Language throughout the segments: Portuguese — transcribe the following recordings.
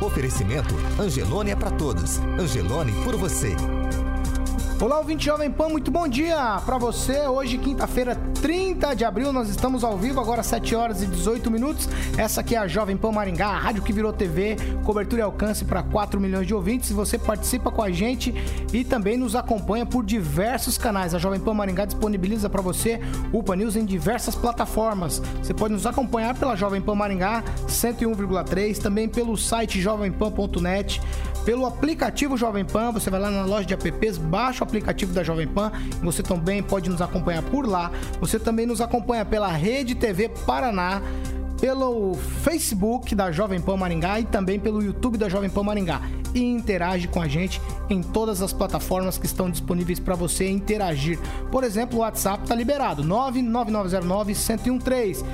Oferecimento Angelone é para todos. Angelone por você. Olá, ouvinte Jovem Pan, muito bom dia para você. Hoje, quinta-feira, 30 de abril, nós estamos ao vivo, agora 7 horas e 18 minutos. Essa aqui é a Jovem Pan Maringá, a rádio que virou TV, cobertura e alcance para 4 milhões de ouvintes. Você participa com a gente e também nos acompanha por diversos canais. A Jovem Pan Maringá disponibiliza para você o Pan News em diversas plataformas. Você pode nos acompanhar pela Jovem Pan Maringá 101,3, também pelo site jovempan.net pelo aplicativo Jovem Pan. Você vai lá na loja de apps, baixa o aplicativo da Jovem Pan. Você também pode nos acompanhar por lá. Você também nos acompanha pela Rede TV Paraná pelo Facebook da Jovem Pan Maringá e também pelo YouTube da Jovem Pan Maringá. E interage com a gente em todas as plataformas que estão disponíveis para você interagir. Por exemplo, o WhatsApp está liberado, 99909 1013.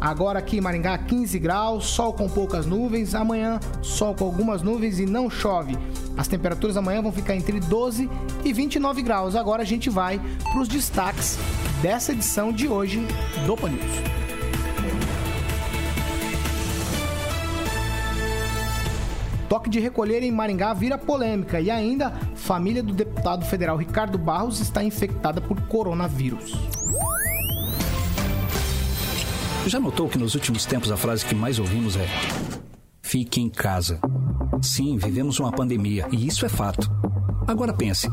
Agora aqui em Maringá, 15 graus, sol com poucas nuvens. Amanhã, sol com algumas nuvens e não chove. As temperaturas amanhã vão ficar entre 12 e 29 graus. Agora a gente vai para os destaques dessa edição de hoje do Pan News. Toque de recolher em Maringá vira polêmica e ainda família do deputado federal Ricardo Barros está infectada por coronavírus. Já notou que nos últimos tempos a frase que mais ouvimos é: Fique em casa. Sim, vivemos uma pandemia e isso é fato. Agora pense: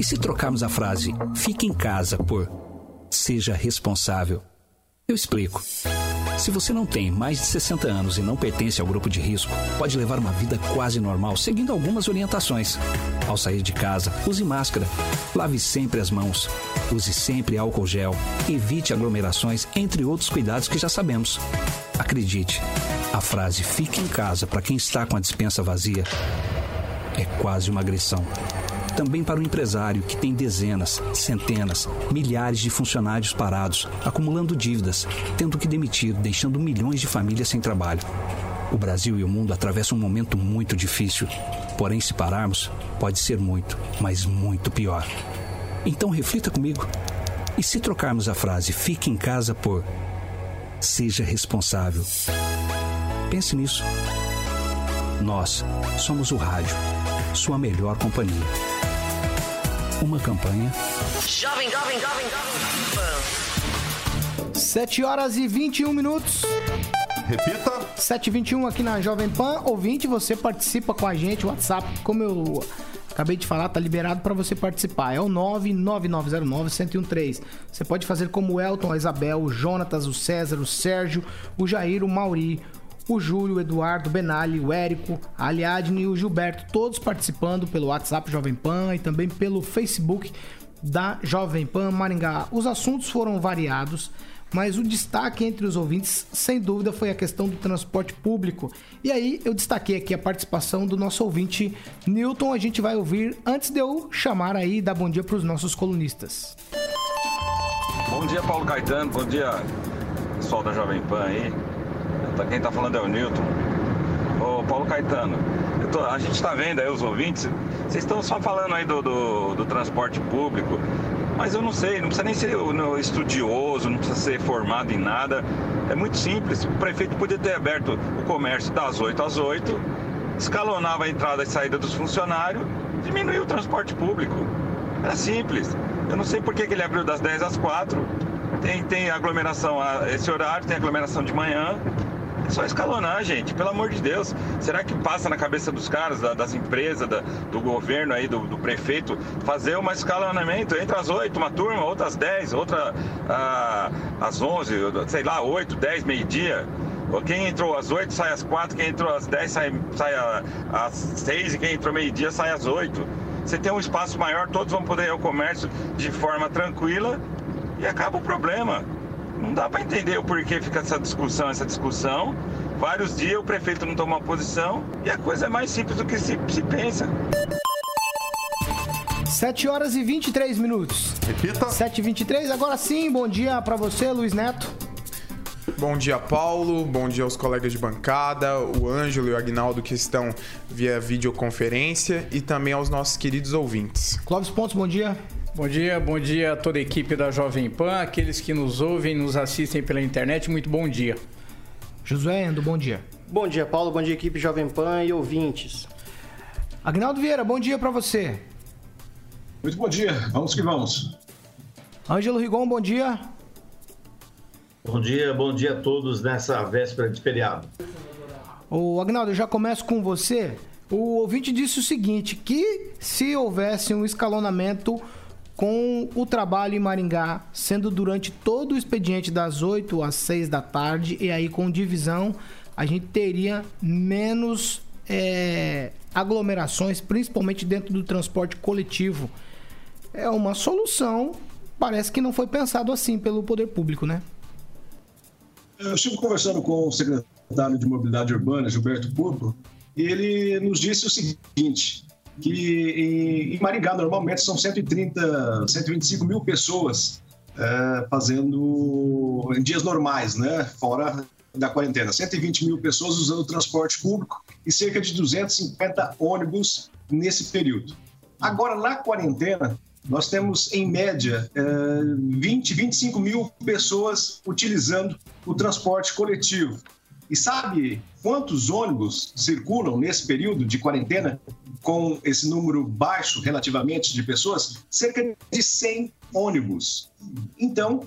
e se trocarmos a frase Fique em casa por Seja responsável? Eu explico. Se você não tem mais de 60 anos e não pertence ao grupo de risco, pode levar uma vida quase normal seguindo algumas orientações. Ao sair de casa, use máscara, lave sempre as mãos, use sempre álcool gel, evite aglomerações, entre outros cuidados que já sabemos. Acredite, a frase fique em casa para quem está com a dispensa vazia é quase uma agressão também para o empresário que tem dezenas, centenas, milhares de funcionários parados, acumulando dívidas, tendo que demitir, deixando milhões de famílias sem trabalho. O Brasil e o mundo atravessam um momento muito difícil. Porém, se pararmos, pode ser muito, mas muito pior. Então reflita comigo. E se trocarmos a frase fique em casa por seja responsável? Pense nisso. Nós somos o rádio, sua melhor companhia. Uma campanha. Jovem, jovem, jovem, jovem. 7 horas e 21 minutos. Repita. 7h21 aqui na Jovem Pan. Ouvinte, você participa com a gente. O WhatsApp, como eu acabei de falar, tá liberado para você participar. É o 99909-1013. Você pode fazer como o Elton, a Isabel, o Jonatas, o César, o Sérgio, o Jair, o Mauri, o Júlio, o Eduardo, o Benali, o Érico, a Aliadne e o Gilberto, todos participando pelo WhatsApp Jovem Pan e também pelo Facebook da Jovem Pan Maringá. Os assuntos foram variados, mas o destaque entre os ouvintes, sem dúvida, foi a questão do transporte público. E aí eu destaquei aqui a participação do nosso ouvinte Newton. A gente vai ouvir antes de eu chamar aí e dar bom dia para os nossos colunistas. Bom dia, Paulo Caetano. Bom dia, pessoal da Jovem Pan aí. Tá, quem tá falando é o Newton. Ô, Paulo Caetano, tô, a gente está vendo aí os ouvintes, vocês estão só falando aí do, do, do, transporte público, mas eu não sei, não precisa nem ser estudioso, não precisa ser formado em nada. É muito simples. O prefeito podia ter aberto o comércio das 8 às 8, escalonava a entrada e saída dos funcionários, diminuiu o transporte público. Era simples. Eu não sei por que ele abriu das 10 às 4. Tem, tem aglomeração a esse horário, tem aglomeração de manhã. É só escalonar, gente, pelo amor de Deus. Será que passa na cabeça dos caras, da, das empresas, da, do governo aí, do, do, prefeito, fazer um escalonamento entre as oito, uma turma, outra às dez, outra ah, às onze, sei lá, oito, dez, meio-dia? Quem entrou às oito sai às quatro, quem entrou às dez sai, sai às seis e quem entrou meio-dia sai às oito. Você tem um espaço maior, todos vão poder ir ao comércio de forma tranquila e acaba o problema. Não dá para entender o porquê fica essa discussão, essa discussão. Vários dias o prefeito não toma posição e a coisa é mais simples do que se, se pensa. 7 horas e 23 minutos. Repita. 7 e 23 agora sim, bom dia pra você, Luiz Neto. Bom dia, Paulo. Bom dia aos colegas de bancada, o Ângelo e o Agnaldo que estão via videoconferência e também aos nossos queridos ouvintes. Clóvis Pontes, bom dia. Bom dia, bom dia a toda a equipe da Jovem Pan, aqueles que nos ouvem, nos assistem pela internet, muito bom dia. Josué Endo, bom dia. Bom dia, Paulo. Bom dia, equipe Jovem Pan e ouvintes. Agnaldo Vieira, bom dia pra você. Muito bom dia, vamos que vamos. Ângelo Rigon, bom dia. Bom dia, bom dia a todos nessa véspera de feriado. Ô, Agnaldo, eu já começo com você. O ouvinte disse o seguinte, que se houvesse um escalonamento com o trabalho em Maringá, sendo durante todo o expediente das 8 às 6 da tarde, e aí com divisão, a gente teria menos é, aglomerações, principalmente dentro do transporte coletivo. É uma solução, parece que não foi pensado assim pelo poder público, né? Eu estive conversando com o secretário de Mobilidade Urbana, Gilberto Purpo, e ele nos disse o seguinte, que em Maringá normalmente são 130, 125 mil pessoas é, fazendo em dias normais, né? Fora da quarentena. 120 mil pessoas usando o transporte público e cerca de 250 ônibus nesse período. Agora, na quarentena, nós temos, em média, 20, 25 mil pessoas utilizando o transporte coletivo. E sabe quantos ônibus circulam nesse período de quarentena com esse número baixo relativamente de pessoas? Cerca de 100 ônibus. Então,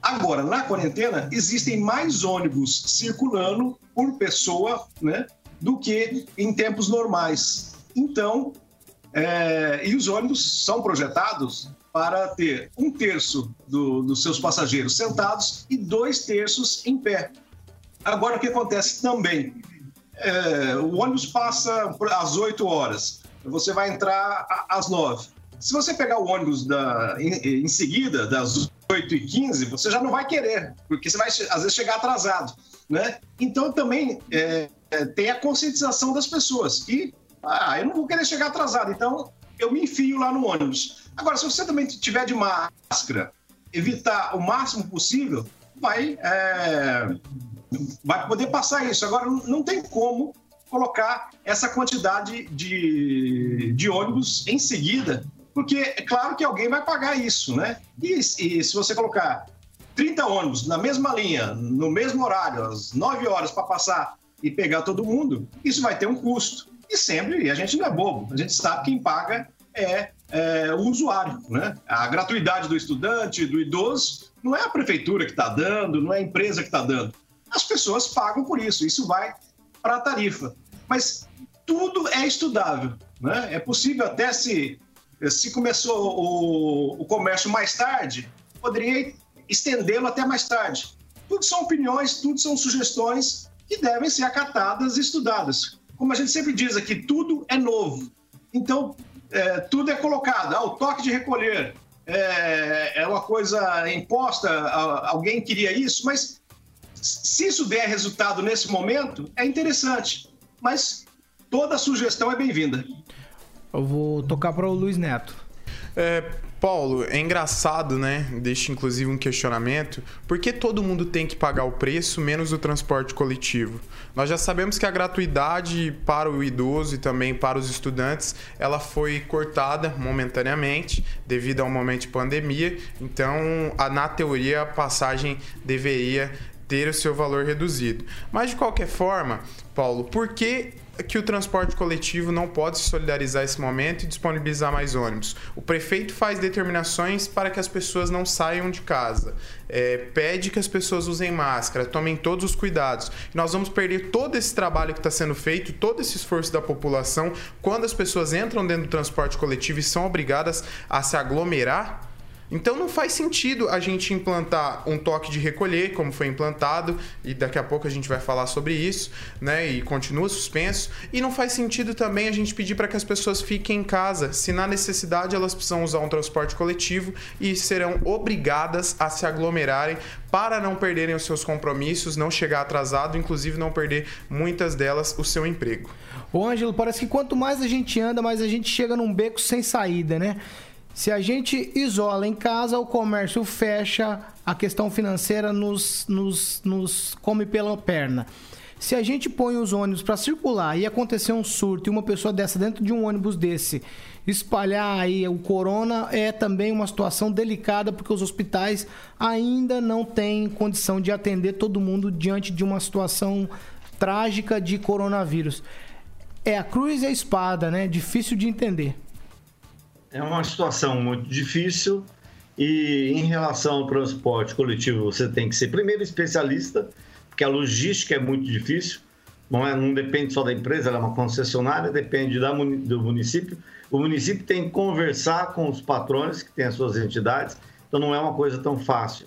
agora, na quarentena, existem mais ônibus circulando por pessoa né, do que em tempos normais. Então, é, e os ônibus são projetados para ter um terço do, dos seus passageiros sentados e dois terços em pé. Agora, o que acontece também? É, o ônibus passa às 8 horas, você vai entrar às 9. Se você pegar o ônibus da, em, em, seguida, das 8 e 15, você já não vai querer, porque você vai, às vezes, chegar atrasado. Né? Então, também é, é, tem a conscientização das pessoas que, ah, eu não vou querer chegar atrasado, então eu me enfio lá no ônibus. Agora, se você também tiver de máscara, evitar o máximo possível, vai é, vai poder passar isso. Agora, não tem como colocar essa quantidade de, de ônibus em seguida, porque é claro que alguém vai pagar isso, né? E, e se você colocar 30 ônibus na mesma linha, no mesmo horário, às 9 horas para passar e pegar todo mundo, isso vai ter um custo. E sempre, a gente não é bobo, a gente sabe quem paga é, é o usuário, né? A gratuidade do estudante, do idoso, não é a prefeitura que está dando, não é a empresa que está dando as pessoas pagam por isso, isso vai para a tarifa. Mas tudo é estudável. Né? É possível até se, se começou o, o comércio mais tarde, poderia estendê-lo até mais tarde. Tudo são opiniões, tudo são sugestões que devem ser acatadas e estudadas. Como a gente sempre diz aqui, tudo é novo. Então, é, tudo é colocado. Ah, o toque de recolher é, é uma coisa imposta, alguém queria isso, mas se isso der resultado nesse momento, é interessante. Mas toda sugestão é bem-vinda. Eu vou tocar para o Luiz Neto. É, Paulo, é engraçado, né? Deixa inclusive um questionamento. Por que todo mundo tem que pagar o preço menos o transporte coletivo? Nós já sabemos que a gratuidade para o idoso e também para os estudantes, ela foi cortada momentaneamente devido ao momento de pandemia. Então, na teoria, a passagem deveria ter o seu valor reduzido. Mas de qualquer forma, Paulo, por que que o transporte coletivo não pode se solidarizar esse momento e disponibilizar mais ônibus. O prefeito faz determinações para que as pessoas não saiam de casa, é, pede que as pessoas usem máscara, tomem todos os cuidados. Nós vamos perder todo esse trabalho que está sendo feito, todo esse esforço da população, quando as pessoas entram dentro do transporte coletivo e são obrigadas a se aglomerar Então não faz sentido a gente implantar um toque de recolher, como foi implantado, e daqui a pouco a gente vai falar sobre isso, né? E continua suspenso. E não faz sentido também a gente pedir para que as pessoas fiquem em casa, se na necessidade elas precisam usar um transporte coletivo e serão obrigadas a se aglomerarem para não perderem os seus compromissos, não chegar atrasado, inclusive não perder muitas delas o seu emprego. Ô Ângelo, parece que quanto mais a gente anda, mais a gente chega num beco sem saída, né? Se a gente isola em casa, o comércio fecha, a questão financeira nos, nos, nos come pela perna. Se a gente põe os ônibus para circular e acontecer um surto e uma pessoa dessa dentro de um ônibus desse espalhar aí o corona, é também uma situação delicada porque os hospitais ainda não têm condição de atender todo mundo diante de uma situação trágica de coronavírus. É a cruz e a espada, né? Difícil de entender. É uma situação muito difícil e em relação ao transporte coletivo você tem que ser primeiro especialista, porque a logística é muito difícil, não, é, não depende só da empresa, ela é uma concessionária, depende da, do município. O município tem que conversar com os patrões que têm as suas entidades, então não é uma coisa tão fácil.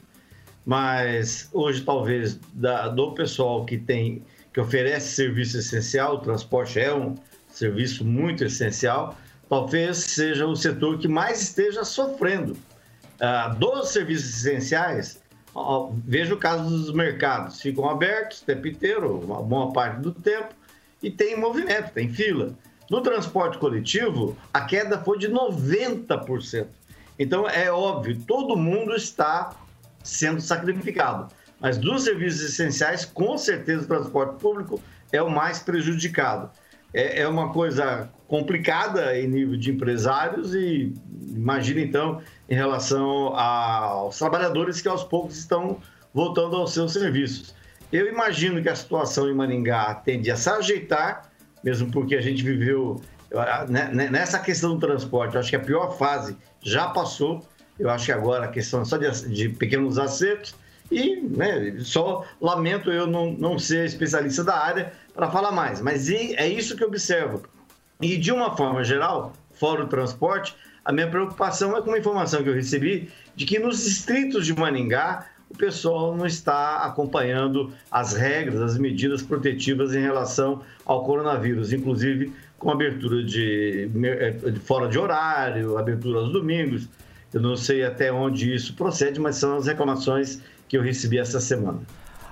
Mas hoje talvez da, do pessoal que tem que oferece serviço essencial, o transporte é um serviço muito essencial talvez seja o setor que mais esteja sofrendo. Ah, dos serviços essenciais, veja o caso dos mercados, ficam abertos o tempo inteiro, uma boa parte do tempo, e tem movimento, tem fila. No transporte coletivo, a queda foi de 90%. Então, é óbvio, todo mundo está sendo sacrificado. Mas dos serviços essenciais, com certeza o transporte público é o mais prejudicado é, é uma coisa complicada em nível de empresários e imagina então em relação aos trabalhadores que aos poucos estão voltando aos seus serviços. Eu imagino que a situação em Maringá tende a se ajeitar, mesmo porque a gente viveu né, né, nessa questão do transporte. Acho que a pior fase já passou. Eu acho que agora a questão é só de, de pequenos acertos. E né, só lamento eu não, não ser especialista da área, para falar mais. Mas é isso que eu observo. E de uma forma geral, fora o transporte, a minha preocupação é com uma informação que eu recebi de que nos distritos de Maningá o pessoal não está acompanhando as regras, as medidas protetivas em relação ao coronavírus, inclusive com abertura de, de fora de horário, abertura aos domingos. Eu não sei até onde isso procede, mas são as reclamações que eu recebi essa semana.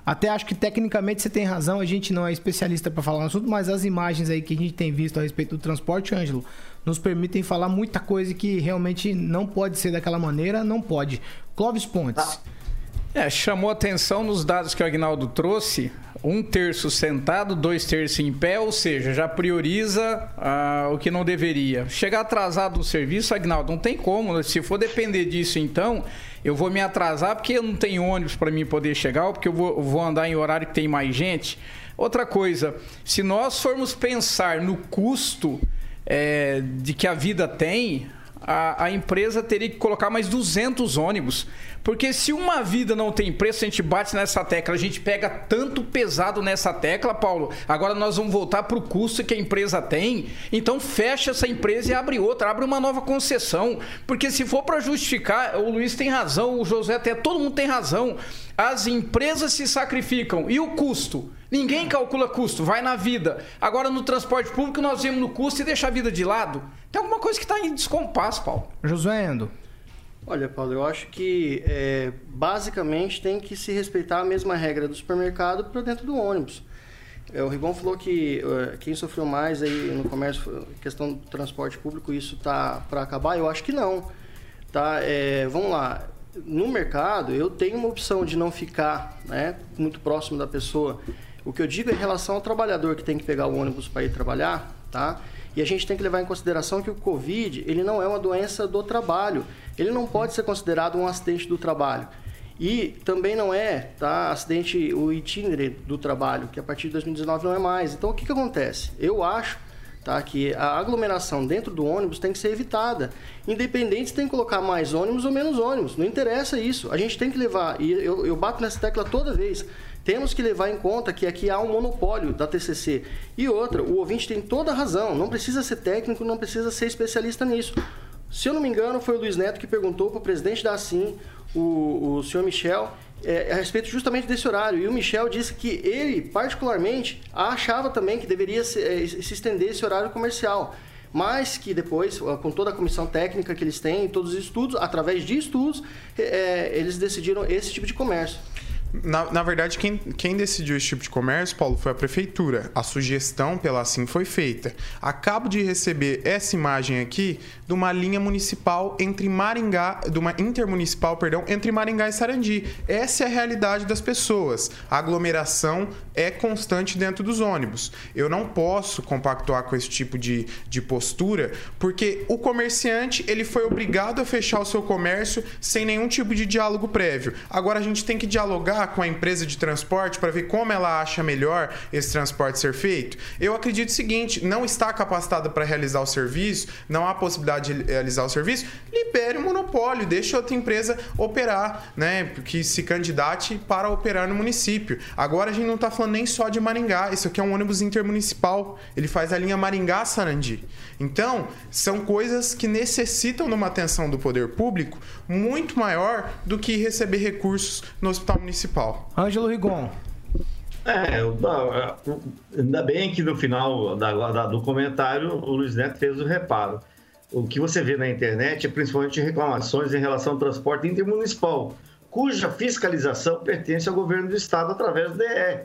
Até acho que tecnicamente você tem razão, a gente não é especialista para falar no assunto, mas as imagens aí que a gente tem visto a respeito do transporte, Ângelo, nos permitem falar muita coisa que realmente não pode ser daquela maneira, não pode. Clóvis Pontes. É, chamou atenção nos dados que o Agnaldo trouxe, um terço sentado, dois terços em pé, ou seja, já prioriza ah, o que não deveria. Chegar atrasado no serviço, Agnaldo, não tem como. Se for depender disso, então, eu vou me atrasar porque não tenho ônibus para mim poder chegar, ou porque eu vou, vou andar em horário que tem mais gente. Outra coisa, se nós formos pensar no custo é, de que a vida tem, a, a, empresa teria que colocar mais 200 ônibus. Porque se uma vida não tem preço, a gente bate nessa tecla, a gente pega tanto pesado nessa tecla, Paulo. Agora nós vamos voltar para o custo que a empresa tem. Então fecha essa empresa e abre outra, abre uma nova concessão. Porque se for para justificar, o Luiz tem razão, o José até, todo mundo tem razão. As empresas se sacrificam. E o custo? Ninguém calcula custo, vai na vida. Agora no transporte público nós vemos no custo e deixa a vida de lado. Tem alguma coisa que está em descompasso, Paulo. Josué Endo. Olha, Paulo, eu acho que é, basicamente tem que se respeitar a mesma regra do supermercado para dentro do ônibus. É, o Ribon falou que é, quem sofreu mais aí no comércio, questão do transporte público, isso tá para acabar? Eu acho que não. Tá? É, vamos lá. No mercado, eu tenho uma opção de não ficar né, muito próximo da pessoa. O que eu digo é em relação ao trabalhador que tem que pegar o ônibus para ir trabalhar, tá? E a gente tem que levar em consideração que o Covid, ele não é uma doença do trabalho ele não pode ser considerado um acidente do trabalho. E também não é tá, acidente, o itinerary do trabalho, que a partir de 2019 não é mais. Então, o que, que acontece? Eu acho tá, que a aglomeração dentro do ônibus tem que ser evitada. Independente se tem que colocar mais ônibus ou menos ônibus. Não interessa isso. A gente tem que levar, e eu, eu bato nessa tecla toda vez, temos que levar em conta que aqui há um monopólio da TCC. E outra, o ouvinte tem toda a razão, não precisa ser técnico, não precisa ser especialista nisso. Se eu não me engano, foi o Luiz Neto que perguntou para o presidente da Assim, o, o senhor Michel, é, a respeito justamente desse horário. E o Michel disse que ele, particularmente, achava também que deveria se, é, se estender esse horário comercial. Mas que depois, com toda a comissão técnica que eles têm, todos os estudos, através de estudos, é, eles decidiram esse tipo de comércio. Na, na verdade, quem, quem decidiu esse tipo de comércio, Paulo, foi a prefeitura. A sugestão pela assim foi feita. Acabo de receber essa imagem aqui de uma linha municipal entre Maringá, de uma intermunicipal, perdão, entre Maringá e Sarandi. Essa é a realidade das pessoas. A aglomeração é constante dentro dos ônibus. Eu não posso compactuar com esse tipo de, de postura, porque o comerciante ele foi obrigado a fechar o seu comércio sem nenhum tipo de diálogo prévio. Agora a gente tem que dialogar com a empresa de transporte para ver como ela acha melhor esse transporte ser feito? Eu acredito o seguinte: não está capacitada para realizar o serviço, não há possibilidade de realizar o serviço, libere o monopólio, deixe outra empresa operar, né? Que se candidate para operar no município. Agora a gente não está falando nem só de Maringá, isso aqui é um ônibus intermunicipal, ele faz a linha Maringá-Sarandi. Então, são coisas que necessitam de uma atenção do poder público muito maior do que receber recursos no hospital municipal. Ângelo Rigon. É, ainda bem que no final da, da, do comentário o Luiz Neto fez o reparo. O que você vê na internet é principalmente reclamações em relação ao transporte intermunicipal, cuja fiscalização pertence ao governo do estado através do DE.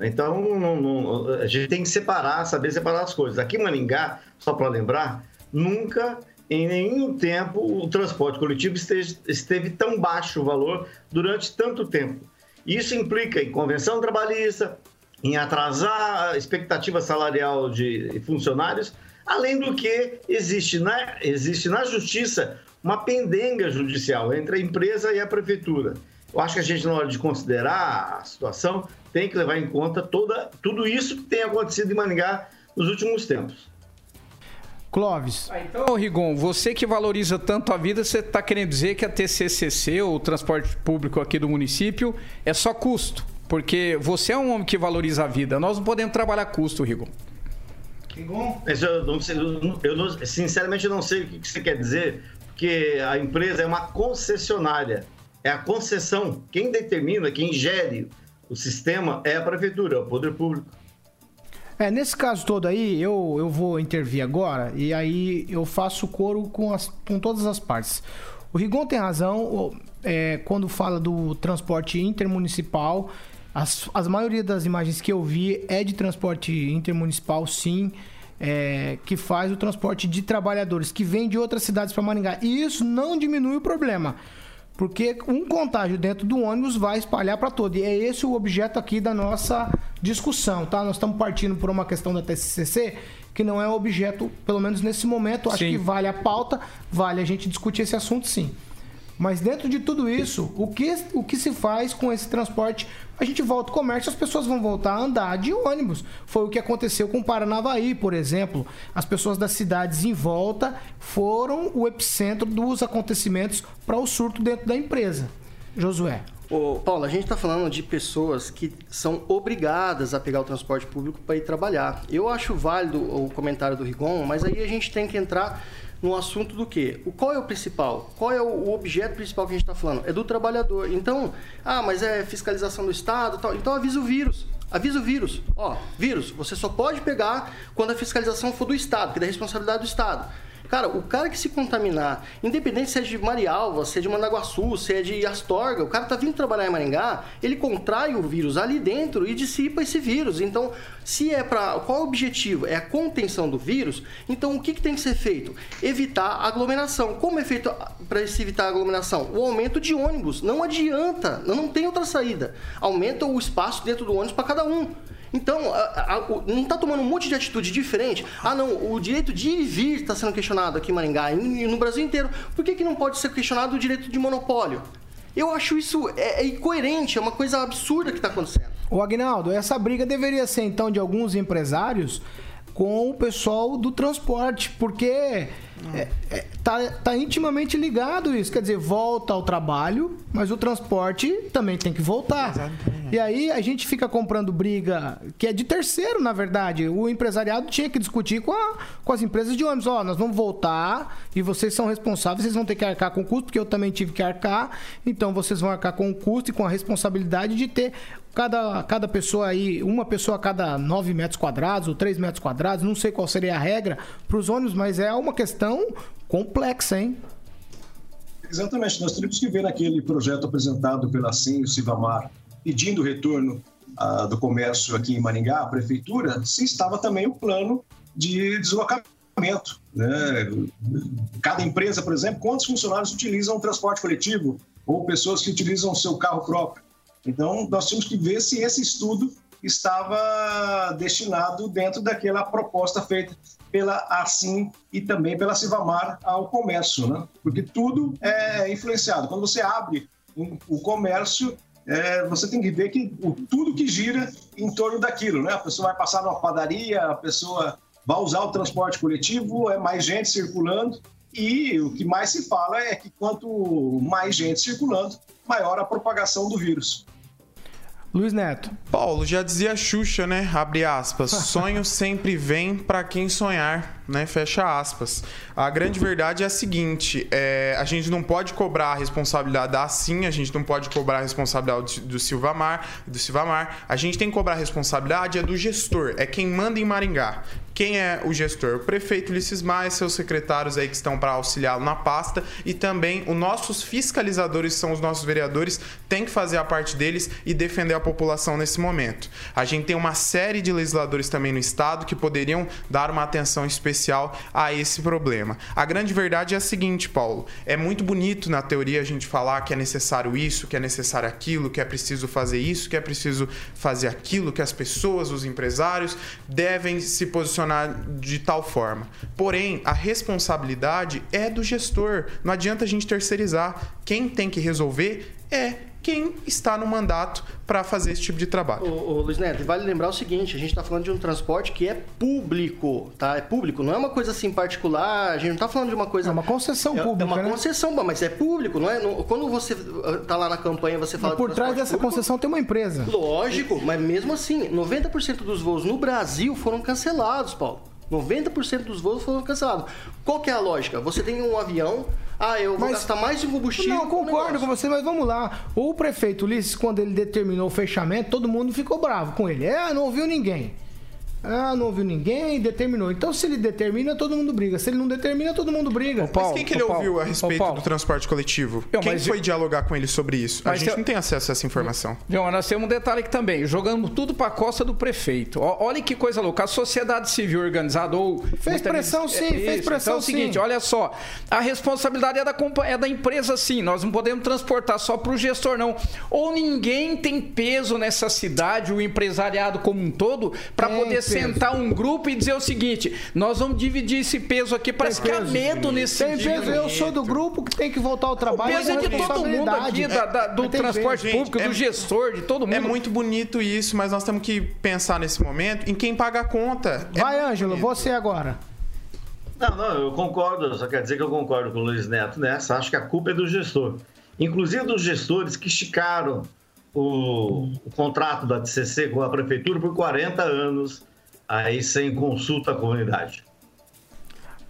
Então, não, não, a gente tem que separar, saber separar as coisas. Aqui em Maningá, só para lembrar, nunca em nenhum tempo o transporte coletivo esteve, esteve tão baixo o valor durante tanto tempo. Isso implica em convenção trabalhista, em atrasar a expectativa salarial de funcionários, além do que existe na, existe na justiça uma pendenga judicial entre a empresa e a prefeitura. Eu acho que a gente, na hora de considerar a situação, tem que levar em conta toda, tudo isso que tem acontecido em Maningá nos últimos tempos. Clóvis. Ah, então, Rigon, você que valoriza tanto a vida, você está querendo dizer que a TCCC, o transporte público aqui do município, é só custo? Porque você é um homem que valoriza a vida. Nós não podemos trabalhar custo, Rigon. Rigon? Eu, não sei, eu não, sinceramente não sei o que você quer dizer, porque a empresa é uma concessionária. É a concessão. Quem determina, quem gere o sistema é a prefeitura, é o poder público. É, nesse caso todo aí, eu, eu vou intervir agora e aí eu faço coro com, as, com todas as partes. O Rigon tem razão é, quando fala do transporte intermunicipal. As, as maioria das imagens que eu vi é de transporte intermunicipal, sim. É, que faz o transporte de trabalhadores que vêm de outras cidades para Maringá. E isso não diminui o problema. Porque um contágio dentro do ônibus vai espalhar para todo. E é esse o objeto aqui da nossa discussão, tá? Nós estamos partindo por uma questão da TCCC que não é objeto, pelo menos nesse momento, acho sim. que vale a pauta, vale a gente discutir esse assunto sim. Mas dentro de tudo isso, o que, o que se faz com esse transporte? A gente volta ao comércio, as pessoas vão voltar a andar de ônibus. Foi o que aconteceu com Paranavaí, por exemplo. As pessoas das cidades em volta foram o epicentro dos acontecimentos para o surto dentro da empresa. Josué. Ô, Paulo, a gente está falando de pessoas que são obrigadas a pegar o transporte público para ir trabalhar. Eu acho válido o comentário do Rigon, mas aí a gente tem que entrar no assunto do quê? O, qual é o principal? Qual é o, objeto principal que a gente está falando? É do trabalhador. Então, ah, mas é fiscalização do Estado tal. Então avisa o vírus. Avisa o vírus. Ó, vírus, você só pode pegar quando a fiscalização for do Estado, que é da responsabilidade do Estado. Cara, o cara que se contaminar, independente se é de Marialva, se é de Mandaguaçu, se é de Astorga, o cara tá vindo trabalhar em Maringá, ele contrai o vírus ali dentro e dissipa esse vírus. Então, se é para qual o objetivo? É a contenção do vírus. Então, o que, que tem que ser feito? Evitar aglomeração. Como é feito para se evitar aglomeração? O aumento de ônibus. Não adianta, não tem outra saída. Aumenta o espaço dentro do ônibus para cada um. Então, a, a, não está tomando um monte de atitude diferente. Ah, não, o direito de ir e vir está sendo questionado aqui em Maringá e no Brasil inteiro. Por que, que não pode ser questionado o direito de monopólio? Eu acho isso é, é incoerente, é uma coisa absurda que está acontecendo. O Agnaldo, essa briga deveria ser então de alguns empresários com o pessoal do transporte, porque é, é, tá, tá intimamente ligado isso. Quer dizer, volta ao trabalho, mas o transporte também tem que voltar. E aí a gente fica comprando briga que é de terceiro, na verdade. O empresariado tinha que discutir com, a- com as empresas de ônibus. Ó, nós vamos voltar e vocês são responsáveis, vocês vão ter que arcar com o custo, porque eu também tive que arcar. Então vocês vão arcar com o custo e com a responsabilidade de ter cada, cada pessoa aí, uma pessoa a cada 9 metros quadrados ou 3 metros quadrados, não sei qual seria a regra para os ônibus, mas é uma questão complexa, hein? Exatamente, nós teríamos que ver naquele projeto apresentado pela SIM e o Sivamar, pedindo o retorno ah, do comércio aqui em Maringá, a prefeitura, se estava também o plano de deslocamento. Né? Cada empresa, por exemplo, quantos funcionários utilizam o transporte coletivo ou pessoas que utilizam o seu carro próprio. Então, nós tínhamos que ver se esse estudo estava destinado dentro daquela proposta feita pela Assim e também pela Civamar ao comércio, né? Porque tudo é influenciado. Quando você abre um- o comércio, é, você tem que ver que o- tudo que gira em torno daquilo, né? A pessoa vai passar numa padaria, a pessoa vai usar o transporte coletivo, é mais gente circulando e o que mais se fala é que quanto mais gente circulando, maior a propagação do vírus. Luiz Neto. Paulo, já dizia Xuxa, né? Abre aspas. Sonho sempre vem pra quem sonhar, né? Fecha aspas. A grande verdade é a seguinte: é, a gente não pode cobrar a responsabilidade da Assim, a gente não pode cobrar a responsabilidade do, Silvamar, do Silvamar. A gente tem que cobrar a responsabilidade é do gestor, é quem manda em Maringá. Quem é o gestor? O prefeito Ulisses Maia, seus secretários aí que estão para auxiliá-lo na pasta e também os nossos fiscalizadores, são os nossos vereadores, têm que fazer a parte deles e defender a população nesse momento. A gente tem uma série de legisladores também no estado que poderiam dar uma atenção especial a esse problema. A grande verdade é a seguinte, Paulo, é muito bonito na teoria a gente falar que é necessário isso, que é necessário aquilo, que é preciso fazer isso, que é preciso fazer aquilo, que as pessoas, os empresários devem se posicionar de tal forma. Porém, a responsabilidade é do gestor. Não adianta a gente terceirizar. Quem tem que resolver é quem está no mandato para fazer esse tipo de trabalho. Ô, ô, Luiz Neto, vale lembrar o seguinte, a gente está falando de um transporte que é público, tá? É público, não é uma coisa assim particular, a gente não está falando de uma coisa... É uma concessão pública, É uma né? concessão, mas é público, não é? Quando você ah, tá lá na campanha, você fala... Mas por trás dessa público, concessão tem uma empresa. Lógico, mas mesmo assim, 90% dos voos no Brasil foram cancelados, Paulo. 90% dos voos foram cancelados. Qual que é a lógica? Você tem um avião, ah, eu vou gastar mais de combustível... Não, concordo com você, mas vamos lá. O prefeito Ulisses, quando ele determinou o fechamento, todo mundo ficou bravo com ele. É, não ouviu ninguém. Ah, não ouviu ninguém, determinou. Então, se ele determina, todo mundo briga. Se ele não determina, todo mundo briga. Mas quem que ele ouviu a respeito do transporte coletivo? Eu, quem foi eu- dialogar com ele sobre isso? A Mas gente eu- não tem acesso a essa informação. João, nós temos um detalhe aqui também. Jogamos tudo pra costa do prefeito. Olha que coisa louca. A sociedade civil organizada ou. Fez pressão, gente- sim, fez isso. pressão, Então é o seguinte, sim. olha só. A responsabilidade é da, compa- é da empresa, sim. Nós não podemos transportar só pro gestor, não. Ou ninguém tem peso nessa cidade, o empresariado como um todo, pra Tem poder. Sentar um grupo e dizer o seguinte: nós vamos dividir esse peso aqui. Parece que há peso. medo nesse Tem peso, eu sou do grupo que tem que voltar ao trabalho. peso é de todo mundo aqui, da- da- do Mas tem transporte peso. público, do gestor, de todo mundo. É muito bonito isso, mas nós temos que pensar nesse momento em quem paga a conta. É Vai, Ângelo, você agora. Não, não, eu concordo, só quer dizer que eu concordo com o Luiz Neto nessa. Acho que a culpa é do gestor. Inclusive dos gestores que esticaram o, o contrato da TCC com a prefeitura por 40 anos, aí sem consulta à comunidade.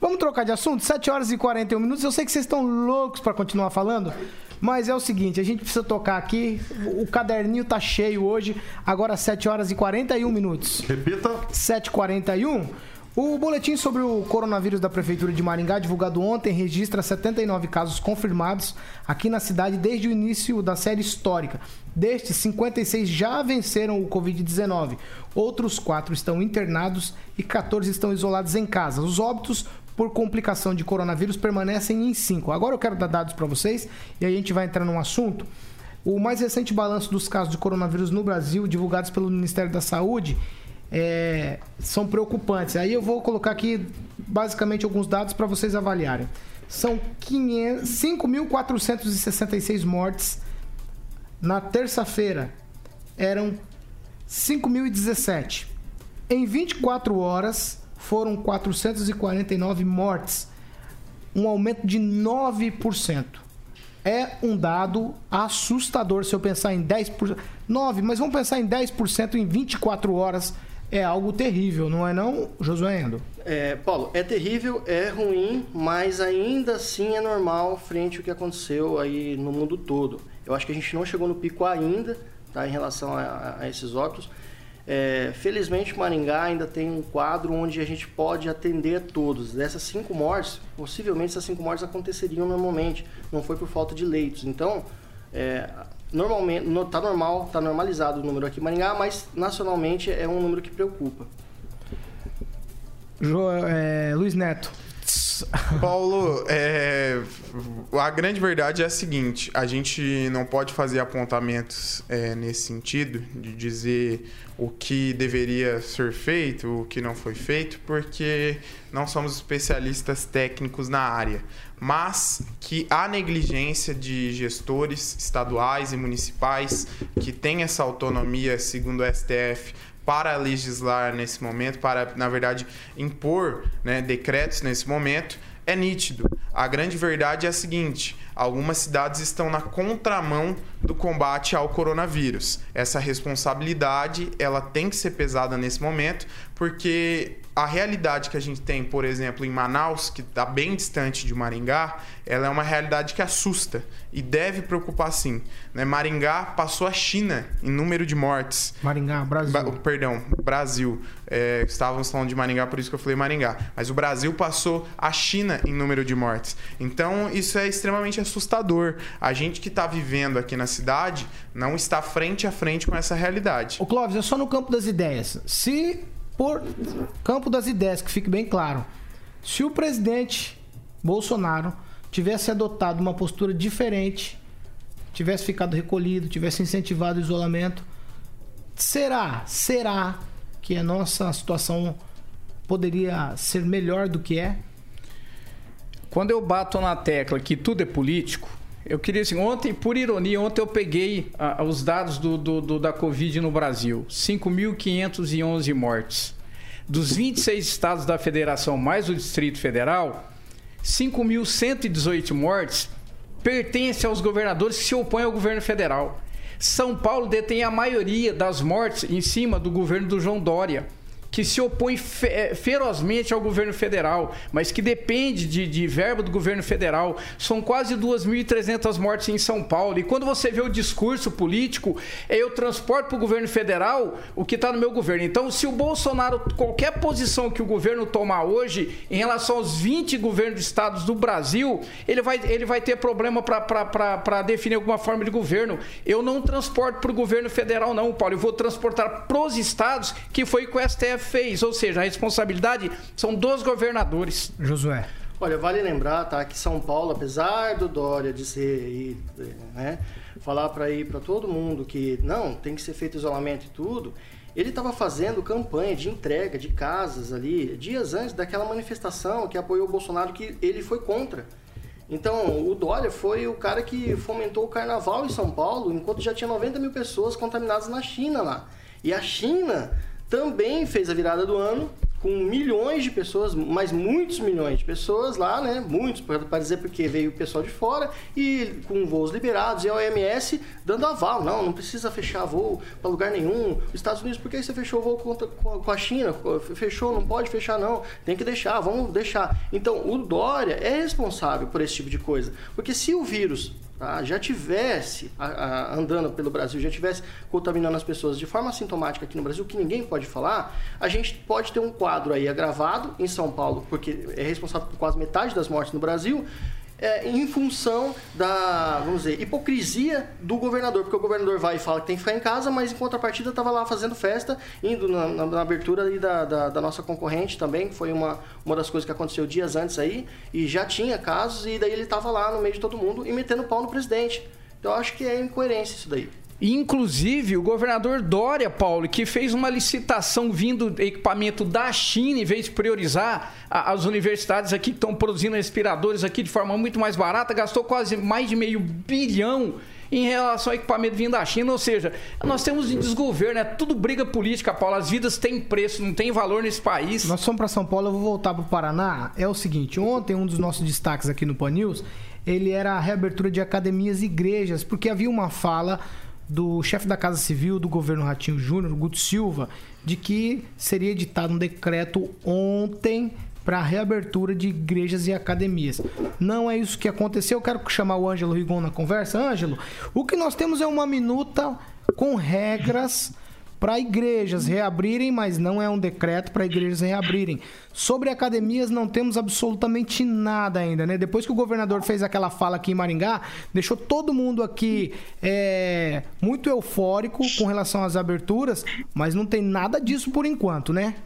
Vamos trocar de assunto? 7 horas e 41 minutos. Eu sei que vocês estão loucos para continuar falando, mas é o seguinte, a gente precisa tocar aqui. O caderninho tá cheio hoje, agora 7 horas e 41 minutos. Repita. 7h41. O boletim sobre o coronavírus da Prefeitura de Maringá, divulgado ontem, registra 79 casos confirmados aqui na cidade desde o início da série histórica. Destes, 56 já venceram o Covid-19. Outros 4 estão internados e 14 estão isolados em casa. Os óbitos por complicação de coronavírus permanecem em 5. Agora eu quero dar dados para vocês e aí a gente vai entrar num assunto. O mais recente balanço dos casos de coronavírus no Brasil, divulgados pelo Ministério da Saúde, é, são preocupantes. Aí eu vou colocar aqui basicamente alguns dados para vocês avaliarem. São 500 5.466 mortes na terça-feira. Eram 5.017. Em 24 horas foram 449 mortes, um aumento de 9%. É um dado assustador se eu pensar em 10%. 9, mas vamos pensar em 10% em 24 horas. É algo terrível, não é não, Josué Endo? É, Paulo, é terrível, é ruim, mas ainda assim é normal frente ao que aconteceu aí no mundo todo. Eu acho que a gente não chegou no pico ainda, tá, em relação a, a esses óculos. É, felizmente, Maringá ainda tem um quadro onde a gente pode atender a todos. Dessas cinco mortes, possivelmente essas cinco mortes aconteceriam normalmente, não foi por falta de leitos. Então, é, normalmente, no, tá normal, tá normalizado o número aqui em Maringá, mas nacionalmente é um número que preocupa. Jo, é, Luiz Neto. Paulo, é, a grande verdade é a seguinte: a gente não pode fazer apontamentos é, nesse sentido, de dizer o que deveria ser feito, o que não foi feito, porque não somos especialistas técnicos na área. Mas que há negligência de gestores estaduais e municipais que têm essa autonomia, segundo o STF, para legislar nesse momento, para, na verdade, impor né, decretos nesse momento, é nítido. A grande verdade é a seguinte: algumas cidades estão na contramão do combate ao coronavírus. Essa responsabilidade ela tem que ser pesada nesse momento, porque a realidade que a gente tem, por exemplo, em Manaus, que está bem distante de Maringá, ela é uma realidade que assusta e deve preocupar sim. Né? Maringá passou a China em número de mortes. Maringá, Brasil. Ba perdão, Brasil. É, estávamos falando de Maringá, por isso que eu falei Maringá. Mas o Brasil passou a China em número de mortes. Então, isso é extremamente assustador. A gente que está vivendo aqui na cidade não está frente a frente com essa realidade. O Clóvis, é só no campo das ideias. Se por campo das ideias, que fique bem claro. Se o presidente Bolsonaro tivesse adotado uma postura diferente, tivesse ficado recolhido, tivesse incentivado o isolamento, será, será que a nossa situação poderia ser melhor do que é? Quando eu bato na tecla que tudo é político, eu queria assim, ontem, por ironia, ontem eu peguei ah, os dados do, do, do, da Covid no Brasil. 5.511 mortes. Dos 26 estados da federação, mais o Distrito Federal, 5.118 mortes pertencem aos governadores que se opõem ao governo federal. São Paulo detém a maioria das mortes em cima do governo do João Dória que se opõe fe ferozmente ao governo federal, mas que depende de, de verba do governo federal. São quase 2.300 mortes em São Paulo. E quando você vê o discurso político, é eu transporto para o governo federal o que está no meu governo. Então, se o Bolsonaro, qualquer posição que o governo tomar hoje em relação aos 20 governos de estados do Brasil, ele vai, ele vai ter problema para definir alguma forma de governo. Eu não transporto para o governo federal, não, Paulo. Eu vou transportar para os estados, que foi com o STF fez, ou seja, a responsabilidade são dos governadores. Josué. Olha, vale lembrar, tá, que São Paulo, apesar do Dória dizer, né, falar para ir para todo mundo que não, tem que ser feito isolamento e tudo, ele estava fazendo campanha de entrega de casas ali dias antes daquela manifestação que apoiou o Bolsonaro que ele foi contra. Então, o Dória foi o cara que fomentou o carnaval em São Paulo, enquanto já tinha 90 mil pessoas contaminadas na China lá. E a China também fez a virada do ano com milhões de pessoas, mas muitos milhões de pessoas lá, né? Muitos, para dizer porque veio o pessoal de fora e com voos liberados e a OMS dando aval. Não, não precisa fechar voo para lugar nenhum. Os Estados Unidos, por que você fechou voo contra, com a China? Fechou, não pode fechar, não. Tem que deixar, vamos deixar. Então, o Dória é responsável por esse tipo de coisa. Porque se o vírus tá, já tivesse andando pelo Brasil, já tivesse contaminando as pessoas de forma sintomática aqui no Brasil, que ninguém pode falar, a gente pode ter um quadro aí agravado em São Paulo, porque é responsável por quase metade das mortes no Brasil, é, em função da, vamos dizer, hipocrisia do governador, porque o governador vai e fala que tem que ficar em casa, mas em contrapartida estava lá fazendo festa, indo na, na, na abertura da, da, da, nossa concorrente também, que foi uma, uma das coisas que aconteceu dias antes aí, e já tinha casos, e daí ele estava lá no meio de todo mundo e metendo pau no presidente. Então eu acho que é incoerência isso daí. Inclusive, o governador Dória, Paulo, que fez uma licitação vindo equipamento da China, em vez de priorizar as universidades aqui que estão produzindo respiradores aqui de forma muito mais barata, gastou quase mais de meio bilhão em relação ao equipamento vindo da China. Ou seja, nós temos um desgoverno, é tudo briga política, Paulo. As vidas têm preço, não tem valor nesse país. Nós fomos para São Paulo, eu vou voltar para o Paraná. É o seguinte, ontem um dos nossos destaques aqui no Pan News, ele era a reabertura de academias e igrejas, porque havia uma fala do chefe da Casa Civil do governo Ratinho Júnior, Guto Silva, de que seria editado um decreto ontem para a reabertura de igrejas e academias. Não é isso que aconteceu. Eu quero chamar o Ângelo Rigon na conversa. Ângelo, o que nós temos é uma minuta com regras para igrejas reabrirem, mas não é um decreto para igrejas reabrirem. Sobre academias não temos absolutamente nada ainda, né? Depois que o governador fez aquela fala aqui em Maringá, deixou todo mundo aqui é, muito eufórico com relação às aberturas, mas não tem nada disso por enquanto, né?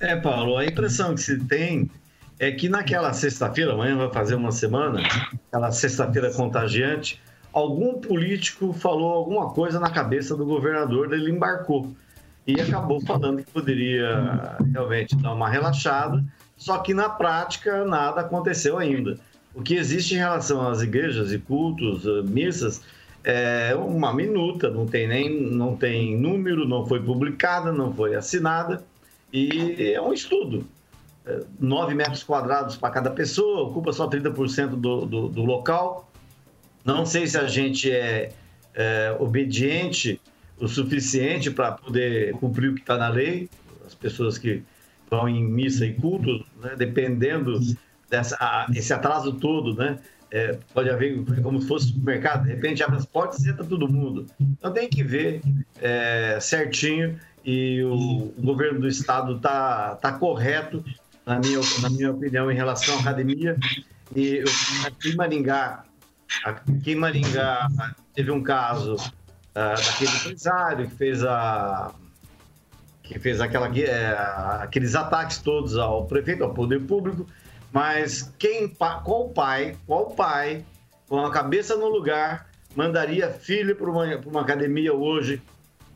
É, Paulo, a impressão que se tem é que naquela sexta-feira, amanhã vai fazer uma semana, aquela sexta-feira contagiante, algum político falou alguma coisa na cabeça do governador, ele embarcou e acabou falando que poderia realmente dar uma relaxada, só que na prática nada aconteceu ainda. O que existe em relação às igrejas e cultos, eh, missas, é uma minuta, não tem nem não tem número, não foi publicada, não foi assinada e é um estudo. 9 metros quadrados para cada pessoa, ocupa só 30% do, do, do local. Não sei se a gente é, é obediente o suficiente para poder cumprir o que está na lei. As pessoas que vão em missa e culto, né, dependendo dessa esse atraso todo, né? É, pode haver como se fosse supermercado, de repente abre as portas e entra todo mundo. Então tem que ver é, certinho e o, o, governo do estado está tá correto, na minha, na minha opinião, em relação à academia. E aqui em Maringá, Aqui em Maringá teve um caso uh, daquele empresário que fez a que fez aquela, é, aqueles ataques todos ao prefeito, ao poder público, mas quem, qual pai, qual pai, com a cabeça no lugar, mandaria filho para uma, uma academia hoje?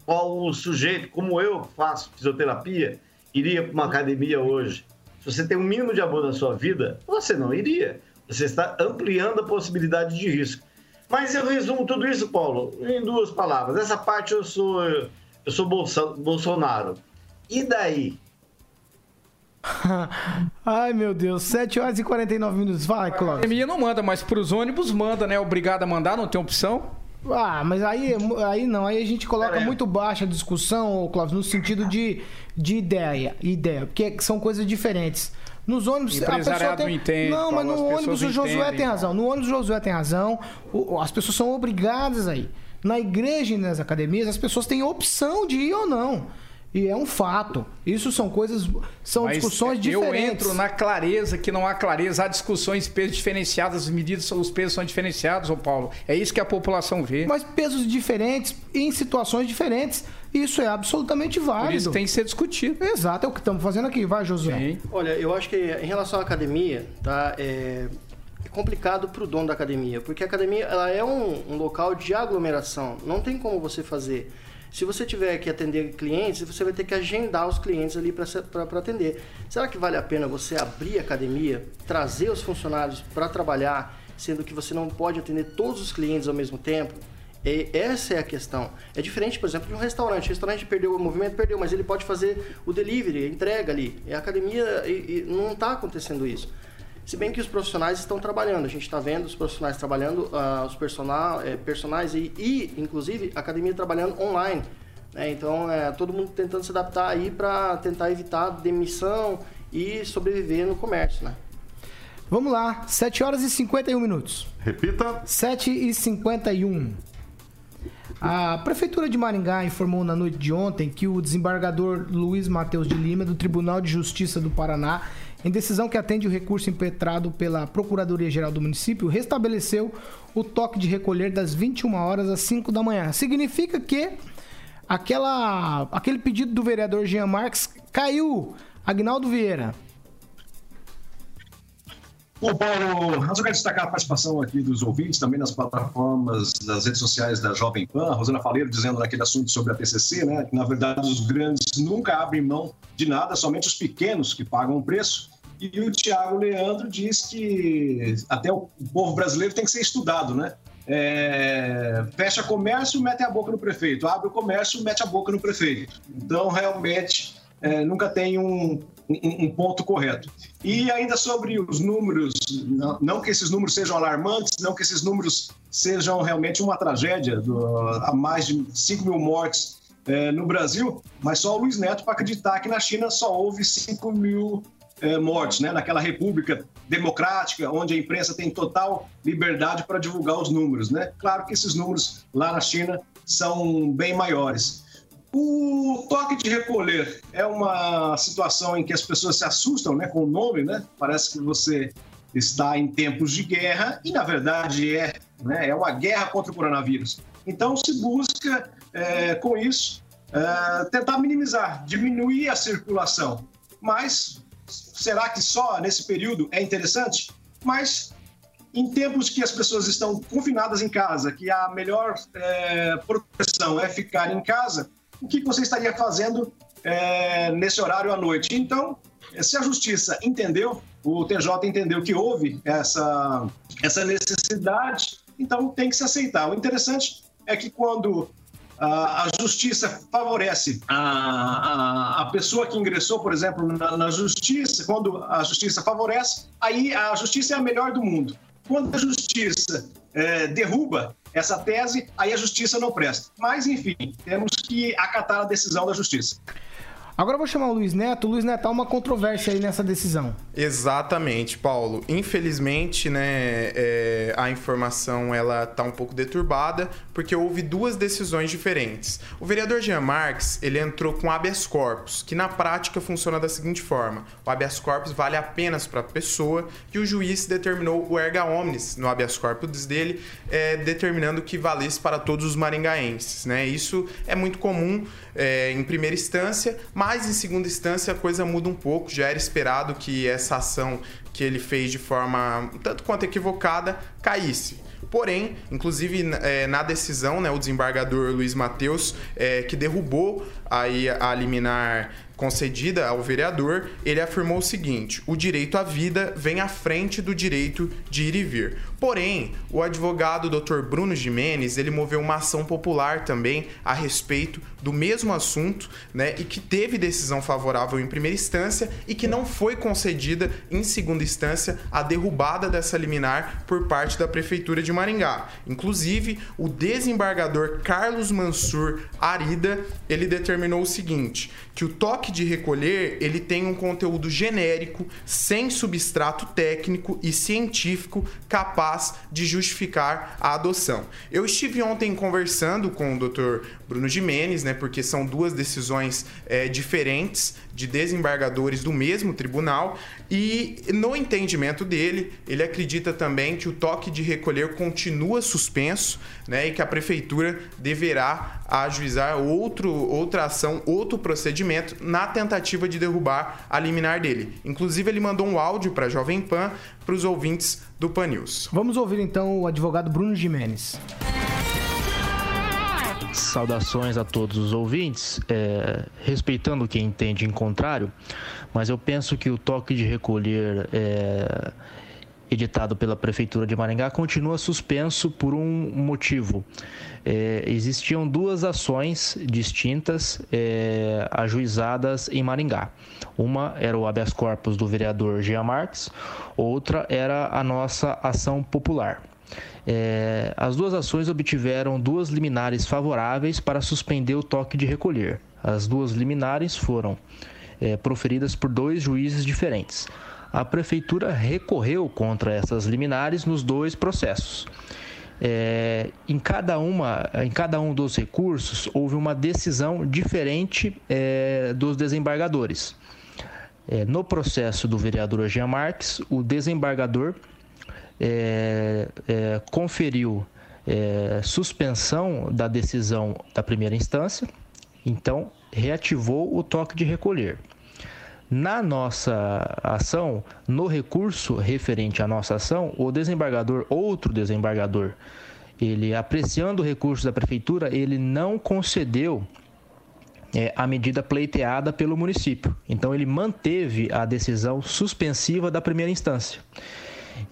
Qual o sujeito, como eu faço fisioterapia, iria para uma academia hoje? Se você tem um mínimo de amor na sua vida, você não iria. Você está ampliando a possibilidade de risco. Mas eu resumo tudo isso, Paulo, em duas palavras. Essa parte eu sou eu sou Bolsa, Bolsonaro. E daí? Ai, meu Deus, 7 horas e 49 minutos. Vai, Cláudio. A academia não manda, mas para os ônibus manda, né? Obrigado a mandar, não tem opção. Ah, mas aí, aí não, aí a gente coloca muito baixa a discussão, Cláudio, no sentido de, de ideia, ideia, porque são coisas diferentes. Nos ônibus a pessoa tem... entende. Não, mas no ônibus o Josué entendem, tem razão. No ônibus o Josué tem razão. O, as pessoas são obrigadas aí. Na igreja e nas academias, as pessoas têm opção de ir ou não. E é um fato. Isso são coisas, são Mas discussões diferentes. Eu entro na clareza que não há clareza, há discussões, pesos diferenciados, as medidas, os pesos são diferenciados, São Paulo. É isso que a população vê. Mas pesos diferentes em situações diferentes. Isso é absolutamente válido. Por isso tem que ser discutido. Exato, é o que estamos fazendo aqui. Vai, Josué. Sim. Olha, eu acho que em relação à academia, tá? É, é complicado para o dono da academia, porque a academia ela é um, um local de aglomeração. Não tem como você fazer se você tiver que atender clientes, você vai ter que agendar os clientes ali para atender. Será que vale a pena você abrir a academia, trazer os funcionários para trabalhar, sendo que você não pode atender todos os clientes ao mesmo tempo? E essa é a questão. É diferente, por exemplo, de um restaurante. O restaurante perdeu o movimento, perdeu, mas ele pode fazer o delivery, a entrega ali. E a academia e, e não está acontecendo isso. Se bem que os profissionais estão trabalhando, a gente está vendo os profissionais trabalhando, uh, os personal, é, personagens e, e, inclusive, a academia trabalhando online. Né? Então, é, todo mundo tentando se adaptar aí para tentar evitar demissão e sobreviver no comércio, né? Vamos lá, 7 horas e 51 minutos. Repita. 7 e 51. A Prefeitura de Maringá informou na noite de ontem que o desembargador Luiz Matheus de Lima, do Tribunal de Justiça do Paraná, em decisão que atende o recurso impetrado pela Procuradoria-Geral do município, restabeleceu o toque de recolher das 21 horas às 5 da manhã. Significa que aquela, aquele pedido do vereador Jean Marques caiu. Agnaldo Vieira. Bom, Paulo, eu quero destacar a participação aqui dos ouvintes, também nas plataformas das redes sociais da Jovem Pan. Rosana Faleiro dizendo naquele assunto sobre a TCC, né, que na verdade os grandes nunca abrem mão de nada, somente os pequenos que pagam o preço. E o Tiago Leandro diz que até o povo brasileiro tem que ser estudado, né? é, fecha comércio, mete a boca no prefeito, abre o comércio, mete a boca no prefeito. Então, realmente, é, nunca tem um, um, um, ponto correto. E ainda sobre os números, não, não, que esses números sejam alarmantes, não que esses números sejam realmente uma tragédia, há mais de 5 mil mortes é, no Brasil, mas só o Luiz Neto para acreditar que na China só houve 5 mil é, mortes, né? naquela república democrática, onde a imprensa tem total liberdade para divulgar os números. Né? Claro que esses números lá na China são bem maiores. O toque de recolher é uma situação em que as pessoas se assustam né, com o nome, né? Parece que você está em tempos de guerra e, na verdade, é, né, é uma guerra contra o coronavírus. Então, se busca, é, com isso, é, tentar minimizar, diminuir a circulação. Mas será que só nesse período é interessante? Mas em tempos que as pessoas estão confinadas em casa, que a melhor é, proteção é ficar em casa, o que você estaria fazendo é, nesse horário à noite? Então, se a justiça entendeu, o TJ entendeu que houve essa, essa necessidade, então tem que se aceitar. O interessante é que quando a justiça favorece a, a, a, pessoa que ingressou, por exemplo, na, na, justiça, quando a justiça favorece, aí a justiça é a melhor do mundo. Quando a justiça é, derruba essa tese, aí a justiça não presta. Mas, enfim, temos que acatar a decisão da justiça. Agora eu vou chamar o Luiz Neto. Luiz Neto, há uma controvérsia aí nessa decisão. Exatamente, Paulo. Infelizmente, né, é, a informação ela tá um pouco deturbada, porque houve duas decisões diferentes. O vereador Jean Marques, ele entrou com habeas corpus, que na prática funciona da seguinte forma. O habeas corpus vale apenas para a pessoa e o juiz determinou o erga omnes no habeas corpus dele, é, determinando que valesse para todos os maringaenses. Né? Isso é muito comum é, em primeira instância, mas em segunda instância a coisa muda um pouco. Já era esperado que essa ação que ele fez de forma tanto quanto equivocada caísse. Porém, inclusive é, na decisão, né, o desembargador Luiz Mateus, é, que derrubou aí a liminar concedida ao vereador, ele afirmou o seguinte: o direito à vida vem à frente do direito de ir e vir. Porém, o advogado Dr. Bruno Jimenez, ele moveu uma ação popular também a respeito do mesmo assunto, né, e que teve decisão favorável em primeira instância e que não foi concedida em segunda instância a derrubada dessa liminar por parte da prefeitura de Maringá. Inclusive, o desembargador Carlos Mansur Arida, ele determinou o seguinte, que o toque de recolher, ele tem um conteúdo genérico, sem substrato técnico e científico capaz capaz de justificar a adoção. Eu estive ontem conversando com o Dr. Bruno Jimenez, né, porque são duas decisões é, diferentes de desembargadores do mesmo tribunal, e no entendimento dele, ele acredita também que o toque de recolher continua suspenso né, e que a prefeitura deverá ajuizar outro, outra ação, outro procedimento na tentativa de derrubar a liminar dele. Inclusive, ele mandou um áudio para a Jovem Pan para os ouvintes do Pan News. Vamos ouvir então o advogado Bruno Jimenez. Saudações a todos os ouvintes, é, respeitando quem entende em contrário, mas eu penso que o toque de recolher é, editado pela Prefeitura de Maringá continua suspenso por um motivo. É, existiam duas ações distintas é, ajuizadas em Maringá. Uma era o habeas corpus do vereador Jean Marques, outra era a nossa ação popular. É, as duas ações obtiveram duas liminares favoráveis para suspender o toque de recolher. As duas liminares foram é, proferidas por dois juízes diferentes. A prefeitura recorreu contra essas liminares nos dois processos. É, em, cada uma, em cada um dos recursos houve uma decisão diferente é, dos desembargadores. É, no processo do vereador Jean Marques, o desembargador é, é, conferiu é, suspensão da decisão da primeira instância, então reativou o toque de recolher. Na nossa ação, no recurso referente à nossa ação, o desembargador, outro desembargador, ele apreciando o recurso da prefeitura, ele não concedeu é, a medida pleiteada pelo município. Então ele manteve a decisão suspensiva da primeira instância.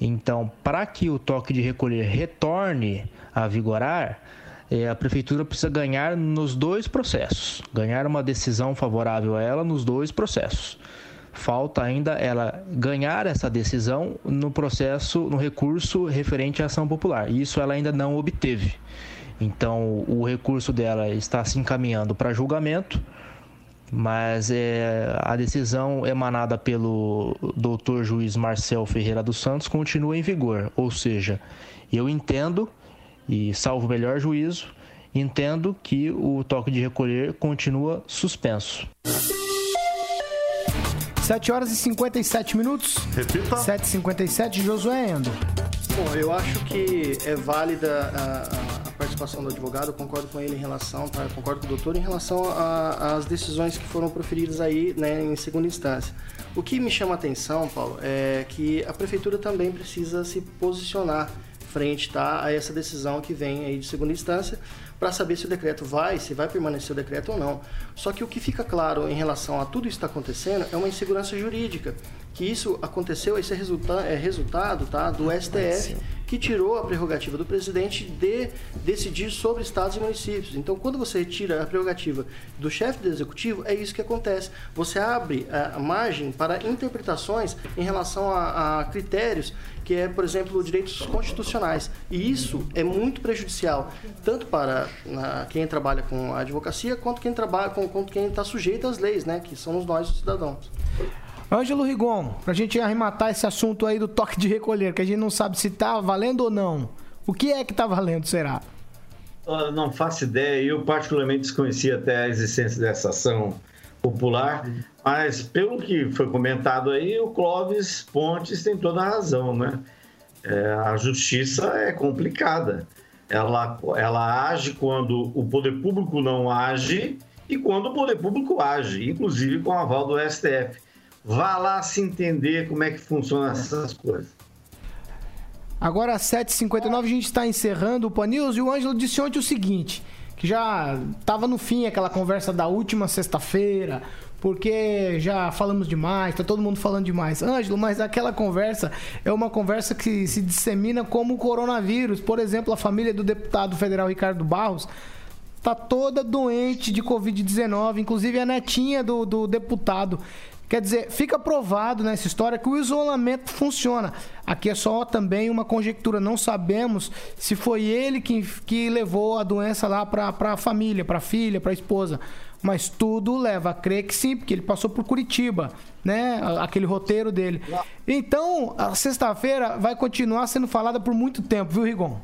Então, para que o toque de recolher retorne a vigorar, é, a prefeitura precisa ganhar nos dois processos, ganhar uma decisão favorável a ela nos dois processos. Falta ainda ela ganhar essa decisão no processo, no recurso referente à ação popular. Isso ela ainda não obteve. Então, o recurso dela está se encaminhando para julgamento, mas é, a decisão emanada pelo doutor juiz Marcel Ferreira dos Santos continua em vigor. Ou seja, eu entendo, e salvo o melhor juízo, entendo que o toque de recolher continua suspenso. 7 horas e 57 minutos. Repita. 7h57, Josué Endo. Bom, eu acho que é válida a, a participação do advogado, concordo com ele em relação, tá? Concordo com o doutor em relação às decisões que foram proferidas aí né, em segunda instância. O que me chama a atenção, Paulo, é que a prefeitura também precisa se posicionar frente tá, a essa decisão que vem aí de segunda instância para saber se o decreto vai, se vai permanecer o decreto ou não. Só que o que fica claro em relação a tudo isso que está acontecendo é uma insegurança jurídica, que isso aconteceu, esse é, resulta é resultado tá, do STF, que tirou a prerrogativa do presidente de decidir sobre estados e municípios. Então, quando você retira a prerrogativa do chefe do executivo, é isso que acontece. Você abre a margem para interpretações em relação a, a critérios que é, por exemplo, direitos constitucionais. E isso é muito prejudicial, tanto para na, quem trabalha com a advocacia, quanto quem trabalha com, quanto quem está sujeito às leis, né, que somos nós, os cidadãos. Ângelo Rigon, pra gente arrematar esse assunto aí do toque de recolher, que a gente não sabe se tá valendo ou não. O que é que tá valendo, será? Não faço ideia, eu particularmente desconhecia até a existência dessa ação popular, mas pelo que foi comentado aí, o Clóvis Pontes tem toda a razão, né? É, a justiça é complicada. Ela, ela age quando o poder público não age e quando o poder público age, inclusive com o aval do STF. Vá lá se entender como é que funcionam essas coisas. Agora, às 7h59, a gente está encerrando o Pan News e o Ângelo disse ontem o seguinte: que já estava no fim aquela conversa da última sexta-feira, porque já falamos demais, tá todo mundo falando demais. Ângelo, mas aquela conversa é uma conversa que se dissemina como o coronavírus. Por exemplo, a família do deputado federal Ricardo Barros tá toda doente de Covid-19, inclusive a netinha do, do deputado. Quer dizer, fica provado nessa história que o isolamento funciona. Aqui é só também uma conjectura, não sabemos se foi ele que, que levou a doença lá para a família, para a filha, para a esposa. Mas tudo leva a crer que sim, porque ele passou por Curitiba, né? Aquele roteiro dele. Então, a sexta-feira vai continuar sendo falada por muito tempo, viu, Rigon?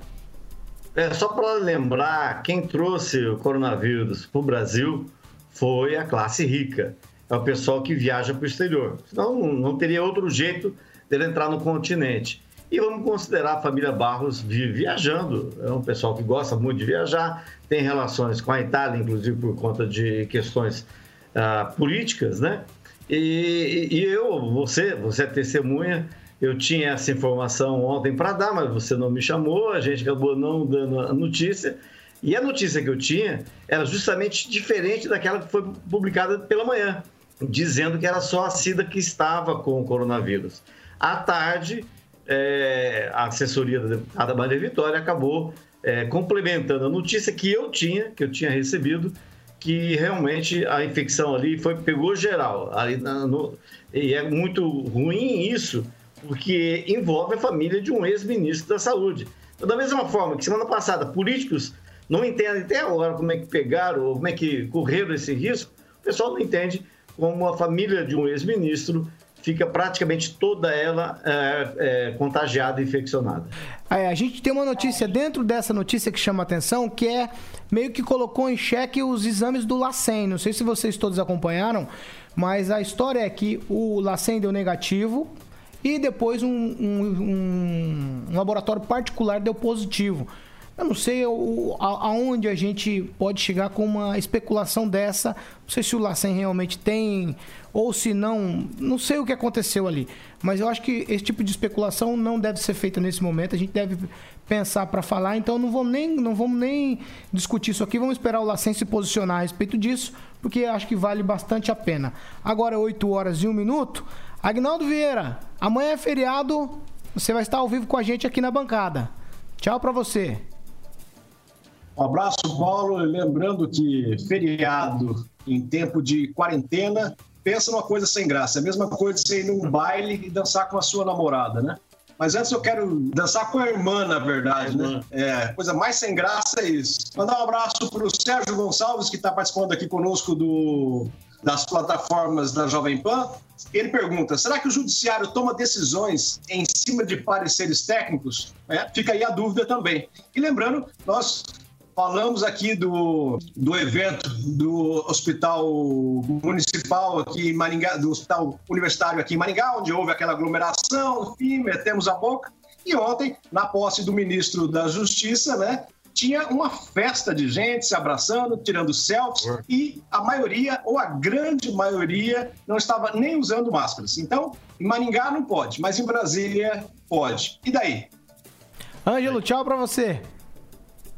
É, só para lembrar, quem trouxe o coronavírus para o Brasil foi a classe rica é o pessoal que viaja para o exterior. Senão não teria outro jeito dele entrar no continente. E vamos considerar a família Barros viajando. É um pessoal que gosta muito de viajar, tem relações com a Itália, inclusive por conta de questões uh, políticas, né? E, e, eu, você, você é testemunha, eu tinha essa informação ontem para dar, mas você não me chamou, a gente acabou não dando a notícia. E a notícia que eu tinha era justamente diferente daquela que foi publicada pela manhã dizendo que era só a Cida que estava com o coronavírus. À tarde, é, a assessoria da deputada Maria Vitória acabou é, complementando a notícia que eu tinha, que eu tinha recebido, que realmente a infecção ali foi pegou geral. Ali na, no, e é muito ruim isso, porque envolve a família de um ex-ministro da Saúde. Então, da mesma forma que semana passada políticos não entendem até agora como é que pegaram ou como é que correram esse risco, o pessoal não entende como a família de um ex-ministro fica praticamente toda ela é, é, contagiada infeccionada. É, a gente tem uma notícia dentro dessa notícia que chama atenção, que é meio que colocou em xeque os exames do LACEN. Não sei se vocês todos acompanharam, mas a história é que o LACEN deu negativo e depois um, um, um laboratório particular deu positivo. Eu não sei o, a, aonde a gente pode chegar com uma especulação dessa. Não sei se o Lacen realmente tem, ou se não. Não sei o que aconteceu ali. Mas eu acho que esse tipo de especulação não deve ser feita nesse momento. A gente deve pensar para falar. Então não vamos, nem, não vamos nem discutir isso aqui. Vamos esperar o Lacen se posicionar a respeito disso, porque acho que vale bastante a pena. Agora, 8 horas e 1 minuto. Agnaldo Vieira, amanhã é feriado você vai estar ao vivo com a gente aqui na bancada. Tchau pra você. Um abraço, Paulo. Lembrando que feriado em tempo de quarentena, pensa numa coisa sem graça. É a mesma coisa de você ir num baile e dançar com a sua namorada, né? Mas antes eu quero dançar com a irmã, na verdade, né? É, coisa mais sem graça é isso. Mandar um abraço para o Sérgio Gonçalves, que está participando aqui conosco do, das plataformas da Jovem Pan. Ele pergunta: será que o judiciário toma decisões em cima de pareceres técnicos? É, fica aí a dúvida também. E lembrando, nós falamos aqui do, do evento do Hospital Municipal aqui em Maringá, do Hospital Universitário aqui em Maringá, onde houve aquela aglomeração, enfim, metemos a boca. E ontem, na posse do ministro da Justiça, né, tinha uma festa de gente se abraçando, tirando selfies, e a maioria, ou a grande maioria, não estava nem usando máscaras. Então, em Maringá não pode, mas em Brasília pode. E daí? Ângelo, tchau pra você.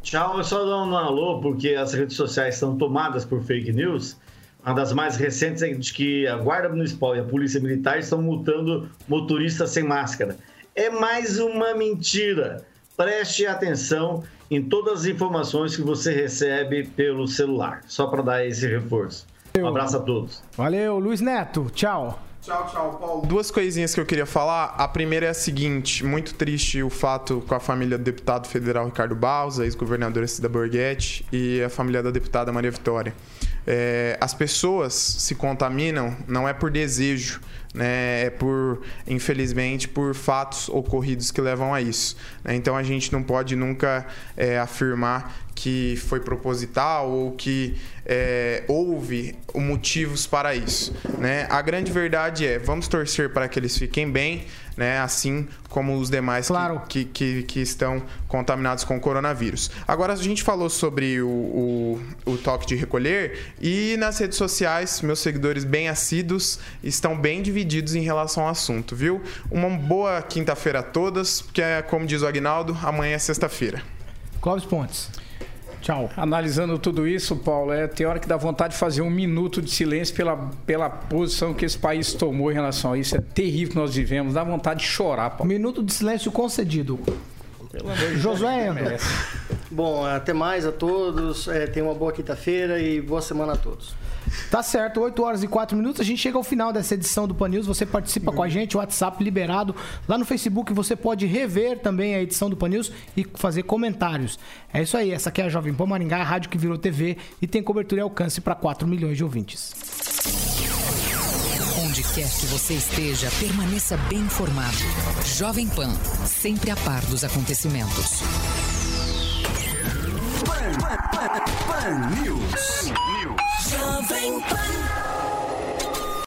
Tchau, eu só dar um alô, porque as redes sociais são tomadas por fake news. Uma das mais recentes é de que a Guarda Municipal e a Polícia Militar estão multando motoristas sem máscara. É mais uma mentira. Preste atenção em todas as informações que você recebe pelo celular, só para dar esse reforço. Um abraço a todos. Valeu, Luiz Neto. Tchau. Tchau, tchau, Paulo. Duas coisinhas que eu queria falar. A primeira é a seguinte: muito triste o fato com a família do deputado federal Ricardo Barros, ex-governadora Cida Borghetti, e a família da deputada Maria Vitória. É, as pessoas se contaminam não é por desejo, né? É por, infelizmente, por fatos ocorridos que levam a isso. né? Então a gente não pode nunca é, afirmar que foi proposital ou que é, houve motivos para isso. Né? A grande verdade é, vamos torcer para que eles fiquem bem, né? assim como os demais que, que, que, que estão contaminados com o coronavírus. Agora, a gente falou sobre o, o, o toque de recolher e nas redes sociais, meus seguidores bem assíduos estão bem divididos em relação ao assunto, viu? Uma boa quinta-feira a todas, porque, é, como diz o Agnaldo, amanhã é sexta-feira. Clóvis Pontes. Tchau. Analisando tudo isso, Paulo, é, tem hora que dá vontade de fazer um minuto de silêncio pela, pela posição que esse país tomou em relação a isso. É terrível que nós vivemos, dá vontade de chorar, Paulo. Minuto de silêncio concedido. Josué Endo. Bom, até mais a todos. É, tenham uma boa quinta-feira e boa semana a todos. Tá certo, 8 horas e 4 minutos. A gente chega ao final dessa edição do Pan News. Você participa com a gente, o WhatsApp liberado. Lá no Facebook você pode rever também a edição do Pan News e fazer comentários. É isso aí, essa aqui é a Jovem Pan Maringá, a rádio que virou TV e tem cobertura e alcance para 4 milhões de ouvintes. Onde quer que você esteja, permaneça bem informado. Jovem Pan, sempre a par dos acontecimentos. Pan News. Jovem Pan.